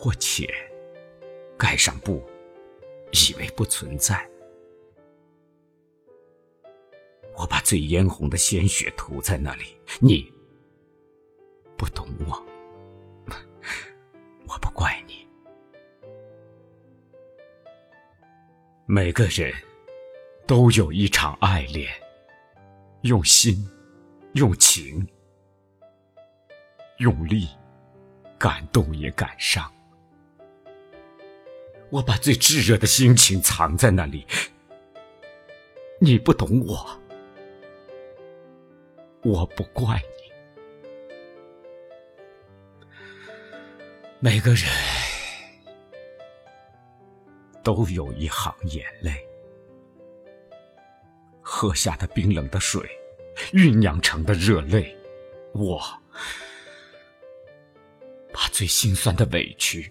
或浅，盖上布，以为不存在。我把最嫣红的鲜血涂在那里，你不懂我，我不怪你。每个人都有一场爱恋，用心，用情，用力，感动也感伤。我把最炙热的心情藏在那里，你不懂我，我不怪你。每个人都有一行眼泪，喝下的冰冷的水，酝酿成的热泪，我把最心酸的委屈。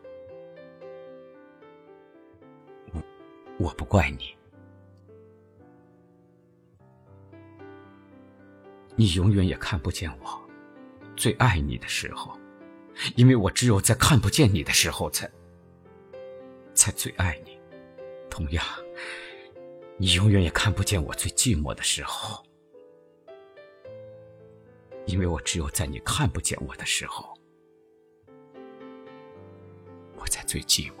我不怪你，你永远也看不见我最爱你的时候，因为我只有在看不见你的时候，才才最爱你。同样，你永远也看不见我最寂寞的时候，因为我只有在你看不见我的时候，我才最寂寞。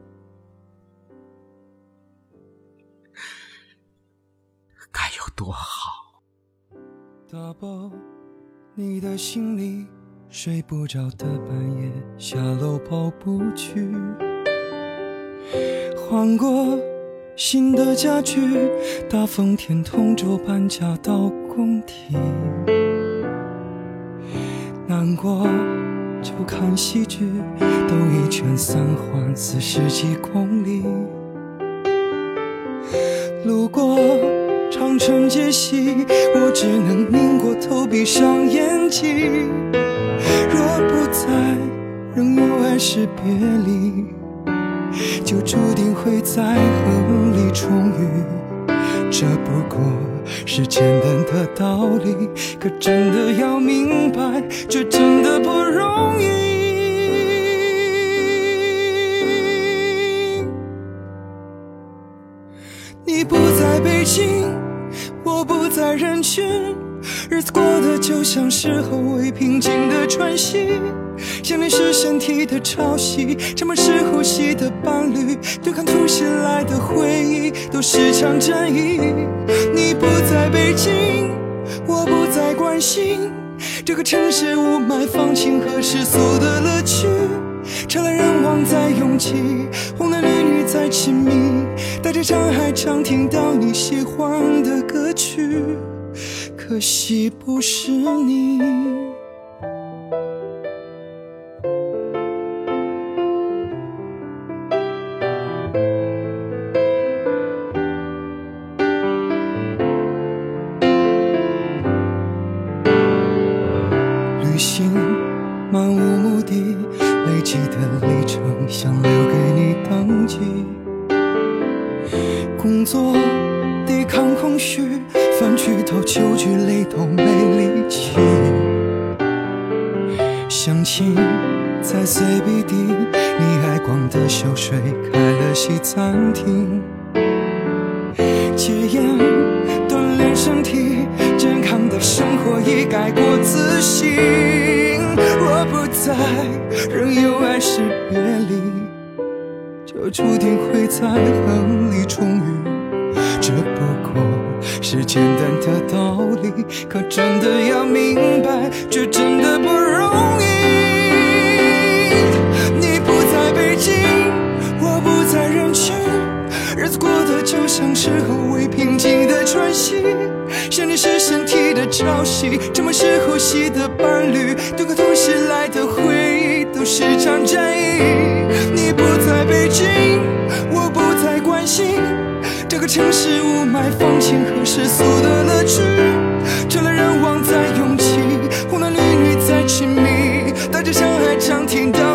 大包，你的行李，睡不着的半夜下楼跑步去，换过新的家具，大风天同桌搬家到工体，难过就看喜剧，兜一圈三环四十几公里，路过。长城街西，我只能拧过头，闭上眼睛。若不在，仍有爱是别离，就注定会在恨里重遇。这不过是简单的道理，可真的要明白，这真的不容易。你不在北京。我不在人群，日子过得就像是后未平静的喘息，想念是身体的潮汐，沉默是呼吸的伴侣，对抗突袭来的回忆，都是场战役。你不在北京，我不再关心这个城市雾霾、放晴和世俗的乐趣。车来人往在拥挤，红男绿女在亲密，带着伤还常听到你喜欢的歌曲，可惜不是你。旅行漫无目的。累积的里程，想留给你登记。工作抵抗空虚，饭局到酒局累都没力气。相亲在 CBD，你爱逛的秀水开了西餐厅。戒烟锻炼身体，健康的生活已改过自新。若不在，仍有爱是别离，就注定会在恨可真的要明白，却真的不容易。你不在北京，我不在人群，日子过得就像是后未平静的喘息。想念是身体的潮汐，沉默是呼吸的伴侣，对抗同时来的回忆都是场战役。你不在北京，我不再关心这个城市雾霾、放晴和世俗的乐趣，车来人往在拥挤，红男绿女在亲密，大街小巷常听到